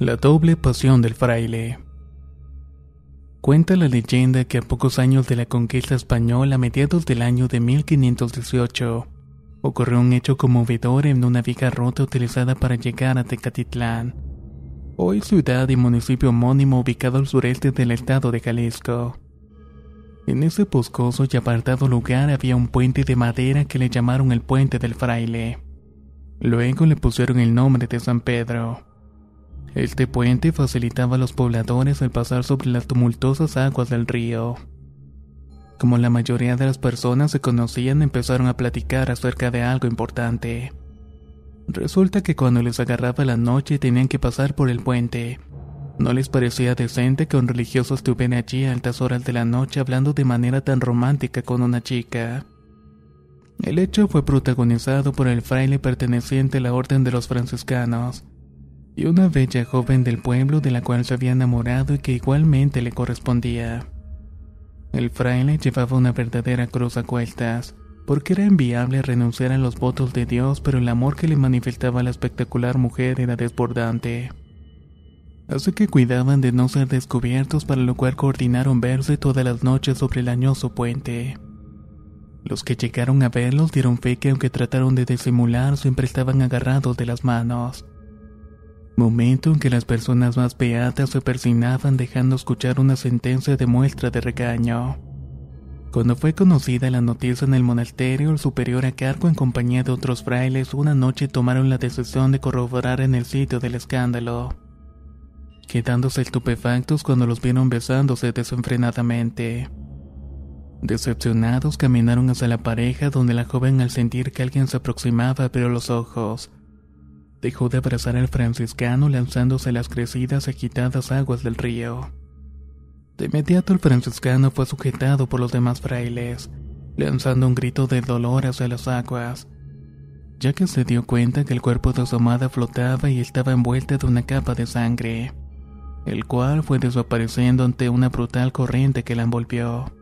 La doble pasión del fraile. Cuenta la leyenda que a pocos años de la conquista española, a mediados del año de 1518, ocurrió un hecho conmovedor en una vieja ruta utilizada para llegar a Tecatitlán, hoy ciudad y municipio homónimo ubicado al sureste del estado de Jalisco. En ese boscoso y apartado lugar había un puente de madera que le llamaron el Puente del Fraile. Luego le pusieron el nombre de San Pedro. Este puente facilitaba a los pobladores el pasar sobre las tumultuosas aguas del río. Como la mayoría de las personas se conocían, empezaron a platicar acerca de algo importante. Resulta que cuando les agarraba la noche tenían que pasar por el puente. No les parecía decente que un religioso estuviera allí a altas horas de la noche hablando de manera tan romántica con una chica. El hecho fue protagonizado por el fraile perteneciente a la Orden de los Franciscanos, y una bella joven del pueblo de la cual se había enamorado y que igualmente le correspondía. El fraile llevaba una verdadera cruz a cuestas, porque era enviable renunciar a los votos de Dios, pero el amor que le manifestaba la espectacular mujer era desbordante. Así que cuidaban de no ser descubiertos, para lo cual coordinaron verse todas las noches sobre el añoso puente. Los que llegaron a verlos dieron fe que aunque trataron de disimular, siempre estaban agarrados de las manos momento en que las personas más beatas se persignaban dejando escuchar una sentencia de muestra de regaño. Cuando fue conocida la noticia en el monasterio, el superior a cargo en compañía de otros frailes una noche tomaron la decisión de corroborar en el sitio del escándalo, quedándose estupefactos cuando los vieron besándose desenfrenadamente. Decepcionados caminaron hacia la pareja donde la joven al sentir que alguien se aproximaba abrió los ojos Dejó de abrazar al franciscano lanzándose a las crecidas agitadas aguas del río. De inmediato el franciscano fue sujetado por los demás frailes, lanzando un grito de dolor hacia las aguas, ya que se dio cuenta que el cuerpo de su amada flotaba y estaba envuelta de una capa de sangre, el cual fue desapareciendo ante una brutal corriente que la envolvió.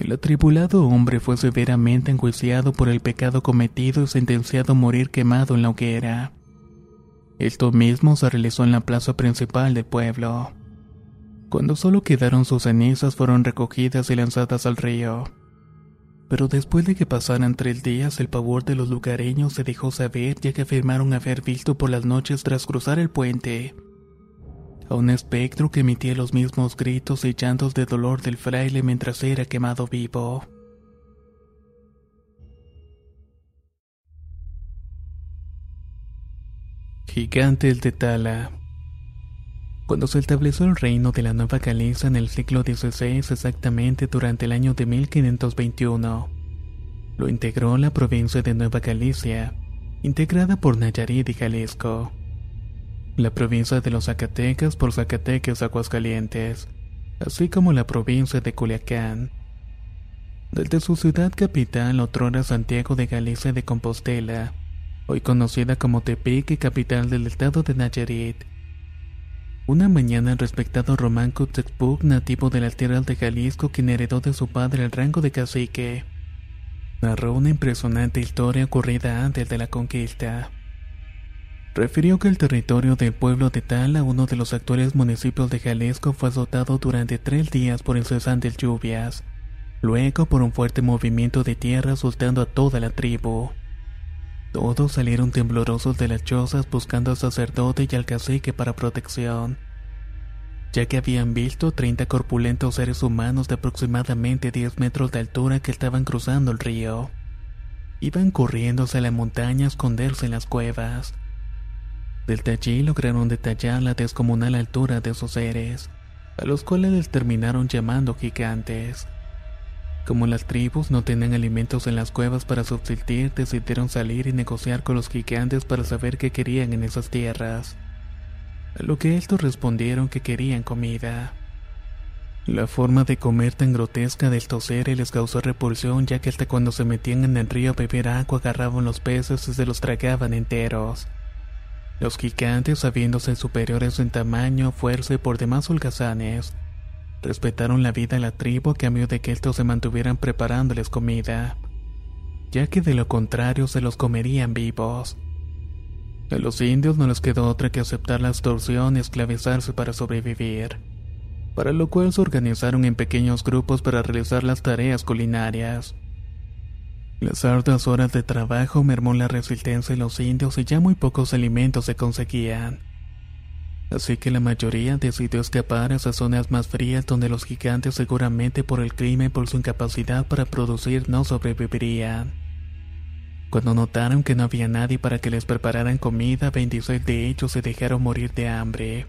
El atribulado hombre fue severamente enjuiciado por el pecado cometido y sentenciado a morir quemado en la hoguera. Esto mismo se realizó en la plaza principal del pueblo. Cuando solo quedaron sus cenizas fueron recogidas y lanzadas al río. Pero después de que pasaran tres días, el pavor de los lugareños se dejó saber ya que afirmaron haber visto por las noches tras cruzar el puente a un espectro que emitía los mismos gritos y llantos de dolor del fraile mientras era quemado vivo. Gigantes de Tala Cuando se estableció el reino de la Nueva Galicia en el siglo XVI, exactamente durante el año de 1521, lo integró la provincia de Nueva Galicia, integrada por Nayarit y Jalisco la provincia de los Zacatecas por Zacatecas Aguascalientes, así como la provincia de Culiacán. Desde su ciudad capital, otrora Santiago de Galicia de Compostela, hoy conocida como Tepic y capital del estado de Nayarit. Una mañana el respetado Román Kutzekpuk, nativo de las tierras de Jalisco, quien heredó de su padre el rango de cacique, narró una impresionante historia ocurrida antes de la conquista. Refirió que el territorio del pueblo de Tala, uno de los actuales municipios de Jalisco, fue azotado durante tres días por incesantes lluvias, luego por un fuerte movimiento de tierra asustando a toda la tribu. Todos salieron temblorosos de las chozas buscando al sacerdote y al cacique para protección, ya que habían visto 30 corpulentos seres humanos de aproximadamente 10 metros de altura que estaban cruzando el río. Iban corriendo hacia la montaña a esconderse en las cuevas. Desde allí lograron detallar la descomunal altura de esos seres, a los cuales les terminaron llamando gigantes. Como las tribus no tenían alimentos en las cuevas para subsistir, decidieron salir y negociar con los gigantes para saber qué querían en esas tierras. A lo que estos respondieron que querían comida. La forma de comer tan grotesca de estos seres les causó repulsión ya que hasta cuando se metían en el río a beber agua agarraban los peces y se los tragaban enteros. Los gigantes, sabiéndose superiores en tamaño, fuerza y por demás holgazanes, respetaron la vida de la tribu a cambio de que estos se mantuvieran preparándoles comida, ya que de lo contrario se los comerían vivos. A los indios no les quedó otra que aceptar la extorsión y esclavizarse para sobrevivir, para lo cual se organizaron en pequeños grupos para realizar las tareas culinarias. Las arduas horas de trabajo mermó la resistencia de los indios y ya muy pocos alimentos se conseguían. Así que la mayoría decidió escapar a esas zonas más frías donde los gigantes seguramente por el clima y por su incapacidad para producir no sobrevivirían. Cuando notaron que no había nadie para que les prepararan comida, 26 de ellos se dejaron morir de hambre.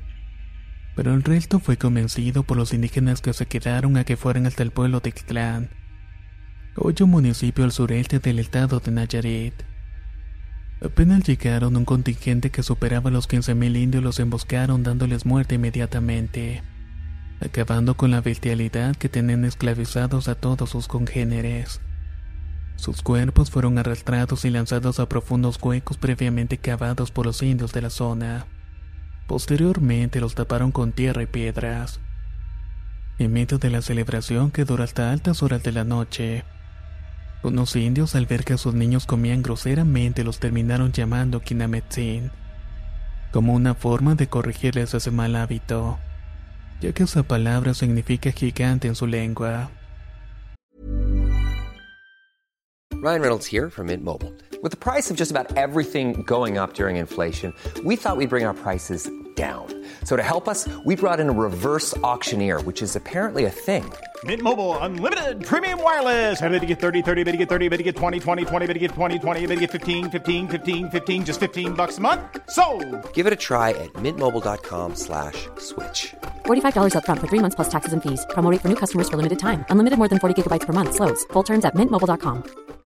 Pero el resto fue convencido por los indígenas que se quedaron a que fueran hasta el pueblo de Ixtlán, hoy un municipio al sureste del estado de Nayarit. Apenas llegaron, un contingente que superaba los 15.000 indios los emboscaron dándoles muerte inmediatamente, acabando con la bestialidad que tenían esclavizados a todos sus congéneres. Sus cuerpos fueron arrastrados y lanzados a profundos huecos previamente cavados por los indios de la zona. Posteriormente los taparon con tierra y piedras. En medio de la celebración que duró hasta altas horas de la noche, unos indios al ver que sus niños comían groseramente los terminaron llamando Kinametzin, como una forma de corregirles ese mal hábito, ya que esa palabra significa gigante en su lengua. Ryan Reynolds here from Mint Mobile. With the price of just about everything going up during inflation, we thought we'd bring our prices down. So to help us, we brought in a reverse auctioneer, which is apparently a thing. Mint Mobile unlimited premium wireless. Have to get 30, 30, bit to get 30, bit to get 20, 20, 20, bit to get 20, 20, bit to get 15, 15, 15, 15 just 15 bucks a month. So, Give it a try at mintmobile.com/switch. slash $45 upfront for 3 months plus taxes and fees. Promo rate for new customers for limited time. Unlimited more than 40 gigabytes per month slows. Full terms at mintmobile.com.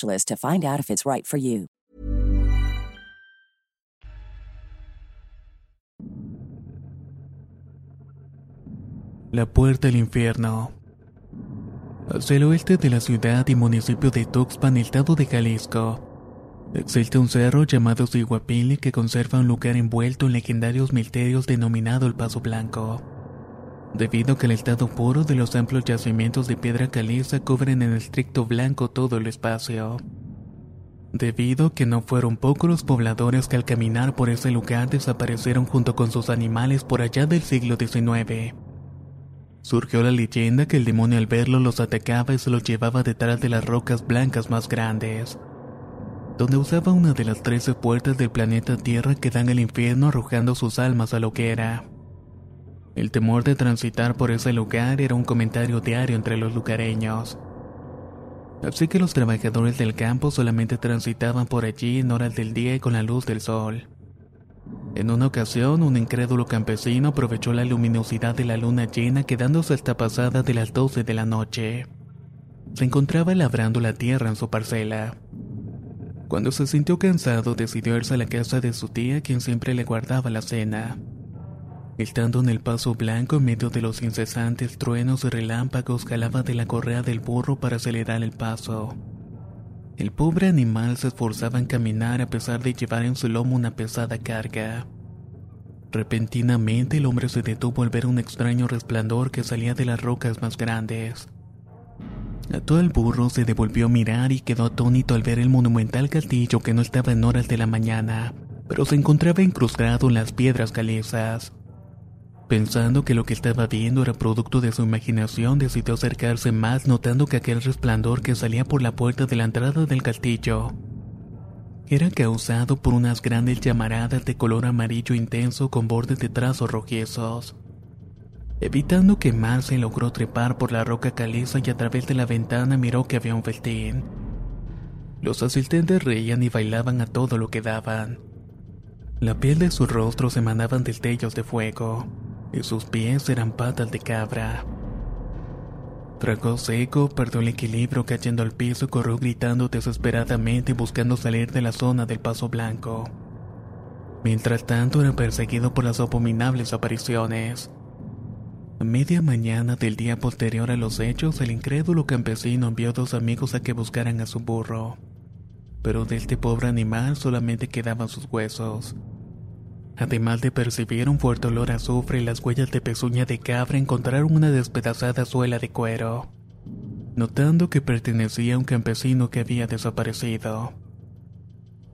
to find out if it's right for you. La Puerta del Infierno. Hacia el oeste de la ciudad y municipio de Tuxpan, estado de Jalisco, existe un cerro llamado Siguapili que conserva un lugar envuelto en legendarios misterios denominado el Paso Blanco. Debido a que el estado puro de los amplios yacimientos de piedra caliza cubren en estricto blanco todo el espacio. Debido a que no fueron pocos los pobladores que al caminar por ese lugar desaparecieron junto con sus animales por allá del siglo XIX. Surgió la leyenda que el demonio al verlo los atacaba y se los llevaba detrás de las rocas blancas más grandes. donde usaba una de las trece puertas del planeta Tierra que dan al infierno arrojando sus almas a lo que era. El temor de transitar por ese lugar era un comentario diario entre los lugareños. Así que los trabajadores del campo solamente transitaban por allí en horas del día y con la luz del sol. En una ocasión, un incrédulo campesino aprovechó la luminosidad de la luna llena quedándose hasta pasada de las 12 de la noche. Se encontraba labrando la tierra en su parcela. Cuando se sintió cansado, decidió irse a la casa de su tía, quien siempre le guardaba la cena. Estando en el paso blanco en medio de los incesantes truenos y relámpagos, jalaba de la correa del burro para acelerar el paso. El pobre animal se esforzaba en caminar a pesar de llevar en su lomo una pesada carga. Repentinamente el hombre se detuvo al ver un extraño resplandor que salía de las rocas más grandes. Ató el burro, se devolvió a mirar y quedó atónito al ver el monumental castillo que no estaba en horas de la mañana, pero se encontraba incrustado en las piedras calizas. Pensando que lo que estaba viendo era producto de su imaginación, decidió acercarse más notando que aquel resplandor que salía por la puerta de la entrada del castillo era causado por unas grandes llamaradas de color amarillo intenso con bordes de trazos rojizos. Evitando quemarse, logró trepar por la roca caliza y a través de la ventana miró que había un festín. Los asistentes reían y bailaban a todo lo que daban. La piel de sus rostros emanaban destellos de fuego y sus pies eran patas de cabra. Tragó seco, perdió el equilibrio cayendo al piso y corrió gritando desesperadamente buscando salir de la zona del paso blanco. Mientras tanto era perseguido por las abominables apariciones. A media mañana del día posterior a los hechos, el incrédulo campesino envió a dos amigos a que buscaran a su burro. Pero de este pobre animal solamente quedaban sus huesos. Además de percibir un fuerte olor a azufre y las huellas de pezuña de cabra, encontraron una despedazada suela de cuero, notando que pertenecía a un campesino que había desaparecido.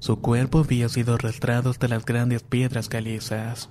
Su cuerpo había sido arrastrado hasta las grandes piedras calizas.